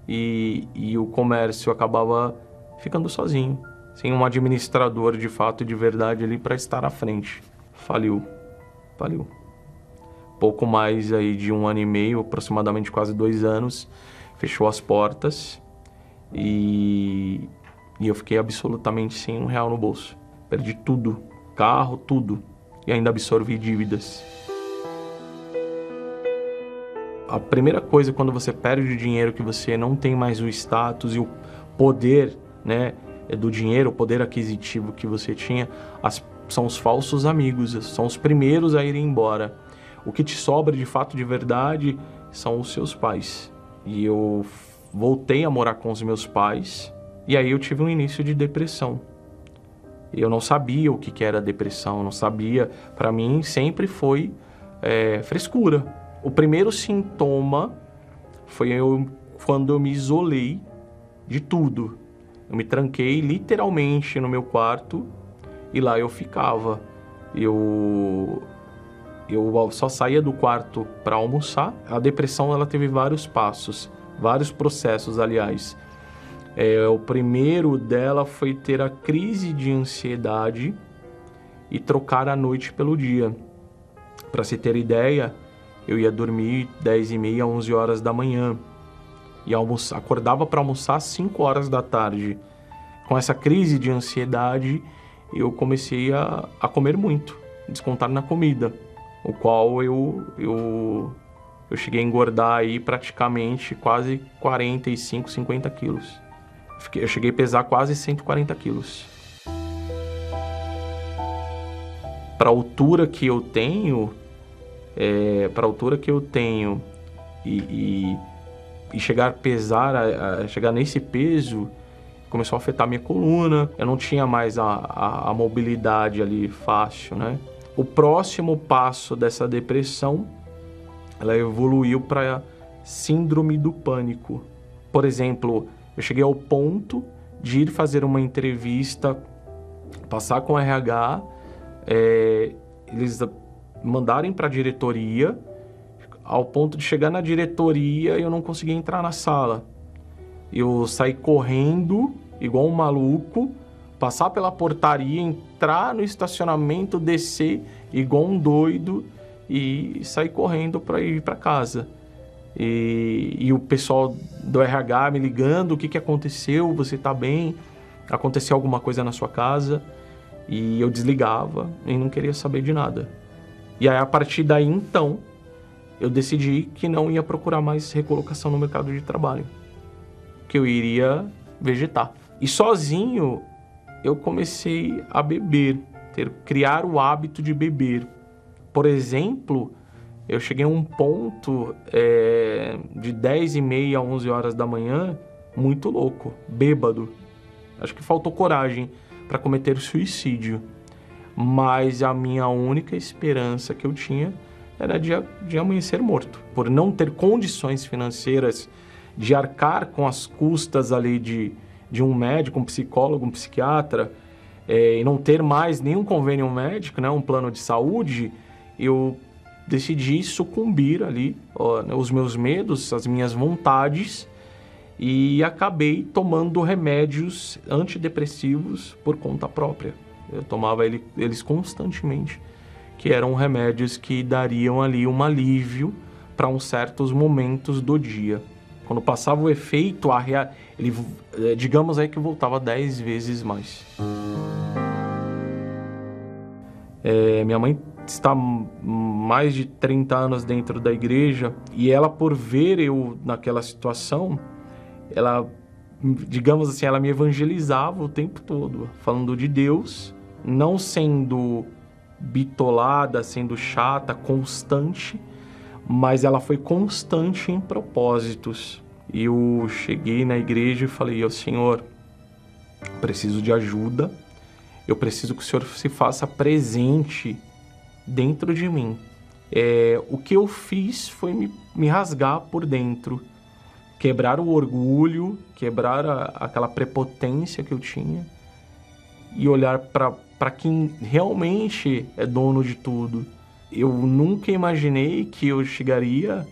e, e o comércio acabava ficando sozinho, sem um administrador de fato e de verdade ali para estar à frente. Faliu, faliu. Pouco mais aí de um ano e meio, aproximadamente quase dois anos, fechou as portas e, e eu fiquei absolutamente sem um real no bolso. Perdi tudo, carro, tudo, e ainda absorvi dívidas. A primeira coisa quando você perde o dinheiro que você não tem mais o status e o poder né, do dinheiro, o poder aquisitivo que você tinha, as, são os falsos amigos, são os primeiros a irem embora. O que te sobra de fato de verdade são os seus pais. E eu voltei a morar com os meus pais e aí eu tive um início de depressão. Eu não sabia o que era depressão, não sabia. Para mim sempre foi é, frescura. O primeiro sintoma foi eu quando eu me isolei de tudo. Eu me tranquei literalmente no meu quarto e lá eu ficava. Eu eu só saía do quarto para almoçar. A depressão ela teve vários passos, vários processos, aliás. É, o primeiro dela foi ter a crise de ansiedade e trocar a noite pelo dia. Para se ter ideia, eu ia dormir 10 e meia, 11 horas da manhã e almoçar, acordava para almoçar às 5 horas da tarde. Com essa crise de ansiedade, eu comecei a, a comer muito, descontar na comida, o qual eu, eu, eu cheguei a engordar aí praticamente quase 45, 50 quilos. Eu cheguei a pesar quase 140 quilos. Para a altura que eu tenho, é, para a altura que eu tenho e, e e chegar a pesar, a, a chegar nesse peso, começou a afetar minha coluna. Eu não tinha mais a, a, a mobilidade ali fácil, né? O próximo passo dessa depressão ela evoluiu para síndrome do pânico. Por exemplo, eu cheguei ao ponto de ir fazer uma entrevista, passar com o RH, é, eles mandarem para a diretoria, ao ponto de chegar na diretoria e eu não conseguia entrar na sala. Eu saí correndo, igual um maluco, passar pela portaria, entrar no estacionamento, descer igual um doido e sair correndo para ir para casa. E, e, o pessoal do RH me ligando, o que, que aconteceu, você está bem? Aconteceu alguma coisa na sua casa? E eu desligava e não queria saber de nada. E aí, a partir daí, então, eu decidi que não ia procurar mais recolocação no mercado de trabalho. Que eu iria vegetar. E sozinho, eu comecei a beber, ter criar o hábito de beber. Por exemplo, eu cheguei a um ponto é, de 10 e meia a 11 horas da manhã, muito louco, bêbado. Acho que faltou coragem para cometer suicídio. Mas a minha única esperança que eu tinha era de, de amanhecer morto. Por não ter condições financeiras de arcar com as custas ali de, de um médico, um psicólogo, um psiquiatra, é, e não ter mais nenhum convênio médico, né, um plano de saúde, eu decidi sucumbir ali né, os meus medos, as minhas vontades e acabei tomando remédios antidepressivos por conta própria. Eu tomava ele, eles constantemente, que eram remédios que dariam ali um alívio para uns certos momentos do dia. Quando passava o efeito, a rea... ele, eh, digamos aí que voltava 10 vezes mais. É, minha mãe está mais de 30 anos dentro da igreja e ela, por ver eu naquela situação, ela, digamos assim, ela me evangelizava o tempo todo, falando de Deus, não sendo bitolada, sendo chata, constante, mas ela foi constante em propósitos. E eu cheguei na igreja e falei: "Ó Senhor, preciso de ajuda. Eu preciso que o Senhor se faça presente dentro de mim. É, o que eu fiz foi me, me rasgar por dentro, quebrar o orgulho, quebrar a, aquela prepotência que eu tinha e olhar para quem realmente é dono de tudo. Eu nunca imaginei que eu chegaria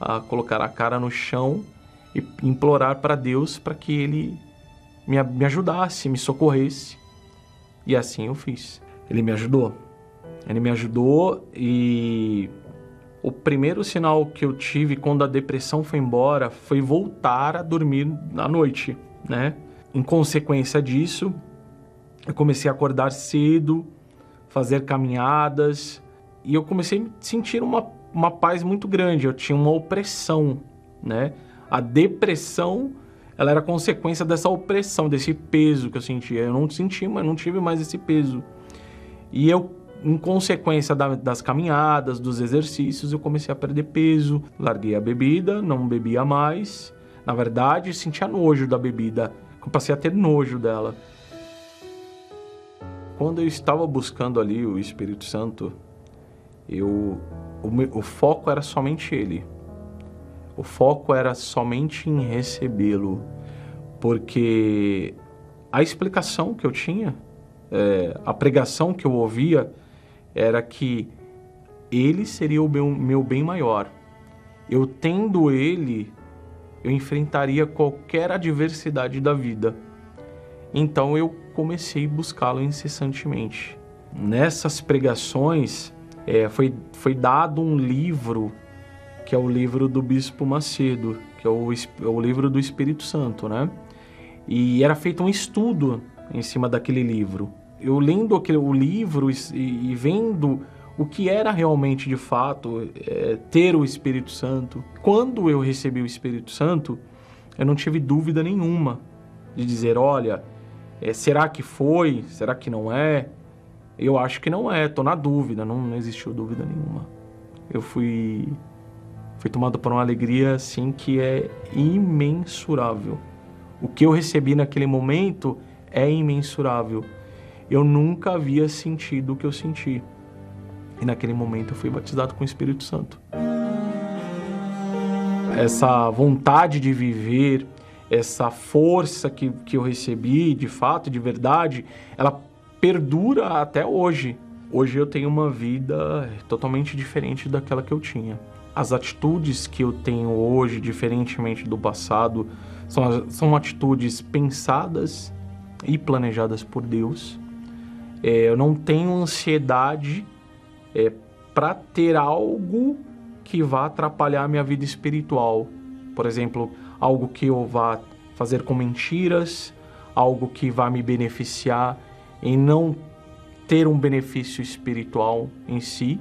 a colocar a cara no chão e implorar para Deus para que Ele me, me ajudasse, me socorresse. E assim eu fiz. Ele me ajudou. Ele me ajudou e o primeiro sinal que eu tive quando a depressão foi embora foi voltar a dormir à noite, né? Em consequência disso, eu comecei a acordar cedo, fazer caminhadas e eu comecei a sentir uma, uma paz muito grande. Eu tinha uma opressão, né? A depressão, ela era consequência dessa opressão, desse peso que eu sentia. Eu não senti, mas não tive mais esse peso. E eu em consequência da, das caminhadas, dos exercícios, eu comecei a perder peso, larguei a bebida, não bebia mais. Na verdade, sentia nojo da bebida, eu passei a ter nojo dela. Quando eu estava buscando ali o Espírito Santo, eu o, o foco era somente ele. O foco era somente em recebê-lo, porque a explicação que eu tinha, é, a pregação que eu ouvia, era que ele seria o meu, meu bem maior. Eu tendo ele, eu enfrentaria qualquer adversidade da vida. Então eu comecei a buscá-lo incessantemente. Nessas pregações é, foi, foi dado um livro, que é o livro do Bispo Macedo, que é o, é o livro do Espírito Santo, né? E era feito um estudo em cima daquele livro eu lendo aquele, o livro e, e, vendo o que era realmente de fato é, ter o Espírito Santo, quando eu recebi o Espírito Santo, eu não tive dúvida nenhuma de dizer: olha, é, será que foi? Será que não é? Eu acho que não é, estou na dúvida, não, não existiu dúvida nenhuma. Eu fui, fui tomado por uma alegria assim que é imensurável. O que eu recebi naquele momento é imensurável eu nunca havia sentido o que eu senti. E naquele momento eu fui batizado com o Espírito Santo. essa vontade de viver, essa força que, que eu recebi de fato, de verdade, ela perdura até hoje. Hoje eu tenho uma vida totalmente diferente daquela que eu tinha. As atitudes que eu tenho hoje, diferentemente do passado, são, são atitudes pensadas e planejadas por Deus. É, eu não tenho ansiedade é, para ter algo que vá atrapalhar a minha vida espiritual. Por exemplo, algo que eu vá fazer com mentiras, algo que vá me beneficiar em não ter um benefício espiritual em si.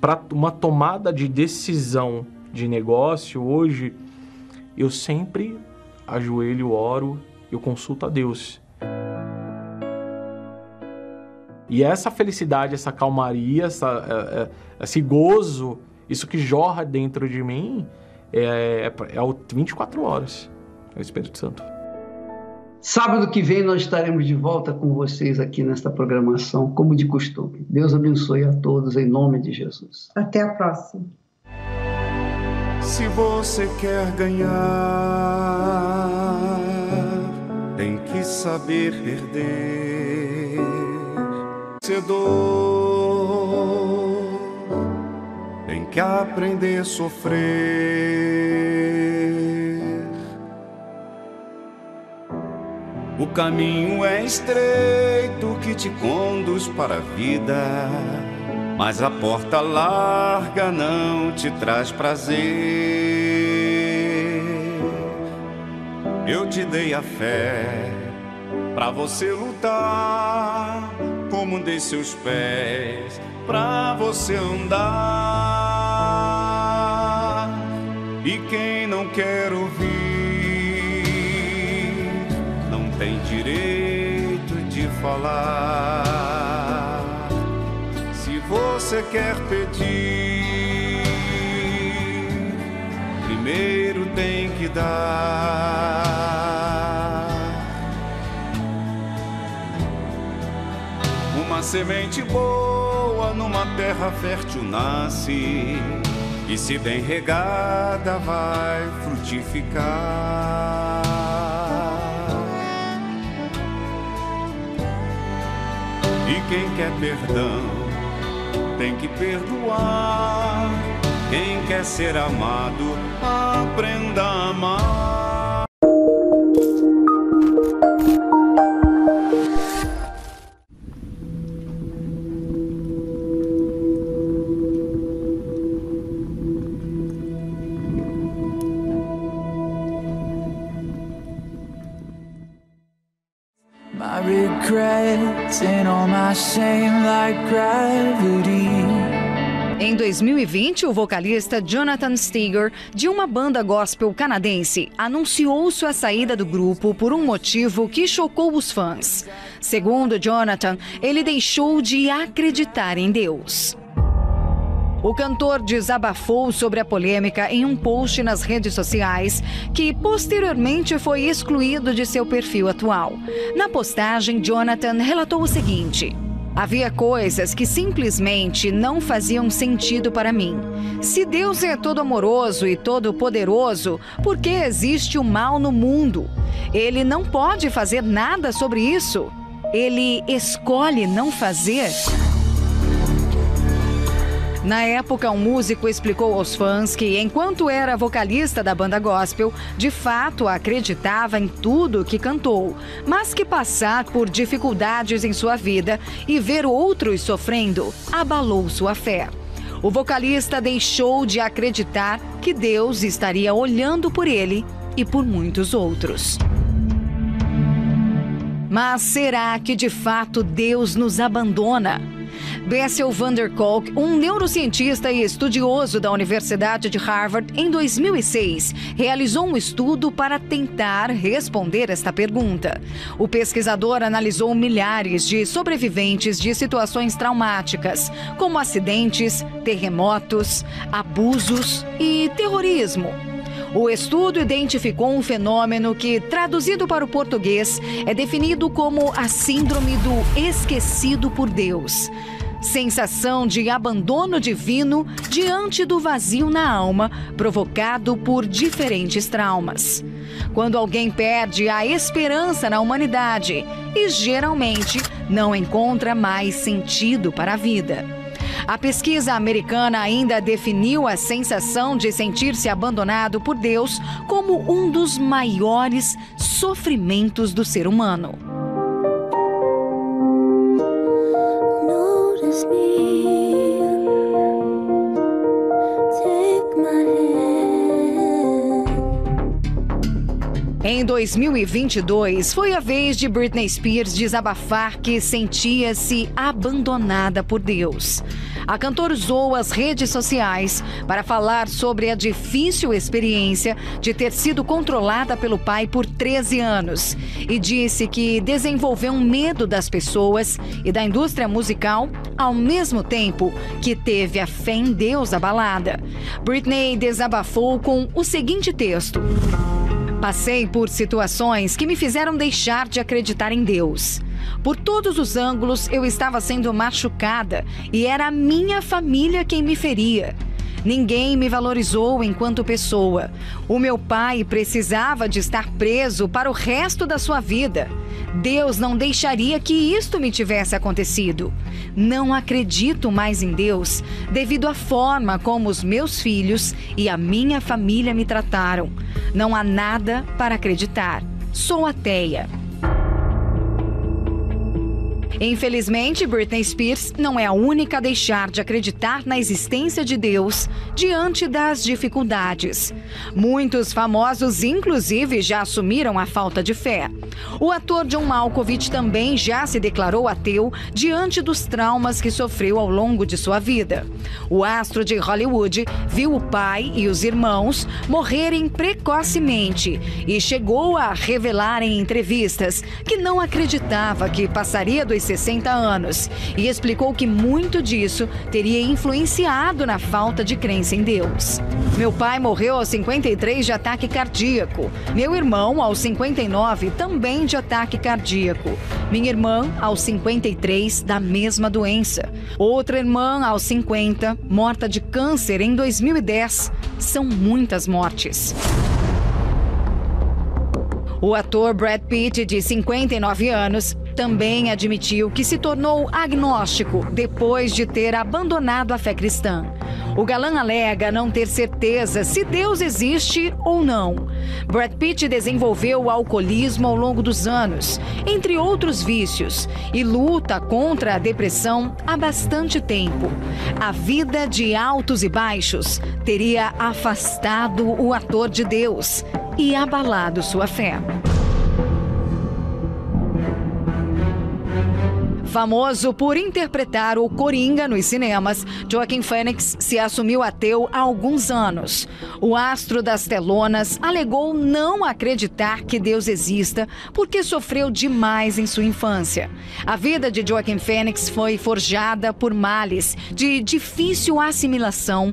Para uma tomada de decisão de negócio, hoje, eu sempre ajoelho, oro, eu consulto a Deus. E essa felicidade, essa calmaria, essa, é, é, esse gozo, isso que jorra dentro de mim, é, é, é o 24 horas. É o Espírito Santo. Sábado que vem nós estaremos de volta com vocês aqui nesta programação, como de costume. Deus abençoe a todos em nome de Jesus. Até a próxima. Se você quer ganhar, tem que saber perder. Vencedor, tem que aprender a sofrer. O caminho é estreito que te conduz para a vida mas a porta larga não te traz prazer. Eu te dei a fé para você lutar, como dei seus pés para você andar. E quem não quer ouvir não tem direito de falar você quer pedir, primeiro tem que dar. Uma semente boa numa terra fértil nasce, e se bem regada vai frutificar. E quem quer perdão tem que perdoar. Quem quer ser amado, aprenda a amar. Regrets and all my shame like gravity. Em 2020, o vocalista Jonathan Steger, de uma banda gospel canadense, anunciou sua saída do grupo por um motivo que chocou os fãs. Segundo Jonathan, ele deixou de acreditar em Deus. O cantor desabafou sobre a polêmica em um post nas redes sociais, que posteriormente foi excluído de seu perfil atual. Na postagem, Jonathan relatou o seguinte. Havia coisas que simplesmente não faziam sentido para mim. Se Deus é todo amoroso e todo poderoso, por que existe o mal no mundo? Ele não pode fazer nada sobre isso. Ele escolhe não fazer. Na época, um músico explicou aos fãs que, enquanto era vocalista da banda gospel, de fato acreditava em tudo que cantou, mas que passar por dificuldades em sua vida e ver outros sofrendo abalou sua fé. O vocalista deixou de acreditar que Deus estaria olhando por ele e por muitos outros. Mas será que de fato Deus nos abandona? Bessel van der Kolk, um neurocientista e estudioso da Universidade de Harvard, em 2006, realizou um estudo para tentar responder esta pergunta. O pesquisador analisou milhares de sobreviventes de situações traumáticas, como acidentes, terremotos, abusos e terrorismo. O estudo identificou um fenômeno que, traduzido para o português, é definido como a Síndrome do Esquecido por Deus. Sensação de abandono divino diante do vazio na alma provocado por diferentes traumas. Quando alguém perde a esperança na humanidade e geralmente não encontra mais sentido para a vida. A pesquisa americana ainda definiu a sensação de sentir-se abandonado por Deus como um dos maiores sofrimentos do ser humano. Em 2022, foi a vez de Britney Spears desabafar que sentia-se abandonada por Deus. A cantora usou as redes sociais para falar sobre a difícil experiência de ter sido controlada pelo pai por 13 anos e disse que desenvolveu um medo das pessoas e da indústria musical ao mesmo tempo que teve a fé em Deus abalada. Britney desabafou com o seguinte texto. Passei por situações que me fizeram deixar de acreditar em Deus. Por todos os ângulos eu estava sendo machucada e era a minha família quem me feria. Ninguém me valorizou enquanto pessoa. O meu pai precisava de estar preso para o resto da sua vida. Deus não deixaria que isto me tivesse acontecido. Não acredito mais em Deus devido à forma como os meus filhos e a minha família me trataram. Não há nada para acreditar. Sou ateia. Infelizmente, Britney Spears não é a única a deixar de acreditar na existência de Deus diante das dificuldades. Muitos famosos, inclusive, já assumiram a falta de fé. O ator John Malkovich também já se declarou ateu diante dos traumas que sofreu ao longo de sua vida. O astro de Hollywood viu o pai e os irmãos morrerem precocemente e chegou a revelar em entrevistas que não acreditava que passaria dos 60 anos e explicou que muito disso teria influenciado na falta de crença em Deus. Meu pai morreu aos 53 de ataque cardíaco. Meu irmão, aos 59, também de ataque cardíaco. Minha irmã, aos 53, da mesma doença. Outra irmã, aos 50, morta de câncer em 2010. São muitas mortes. O ator Brad Pitt, de 59 anos, também admitiu que se tornou agnóstico depois de ter abandonado a fé cristã. O galã alega não ter certeza se Deus existe ou não. Brad Pitt desenvolveu o alcoolismo ao longo dos anos, entre outros vícios, e luta contra a depressão há bastante tempo. A vida de altos e baixos teria afastado o ator de Deus e abalado sua fé. Famoso por interpretar o Coringa nos cinemas, Joaquin Phoenix se assumiu ateu há alguns anos. O astro das telonas alegou não acreditar que Deus exista porque sofreu demais em sua infância. A vida de Joaquin Phoenix foi forjada por males de difícil assimilação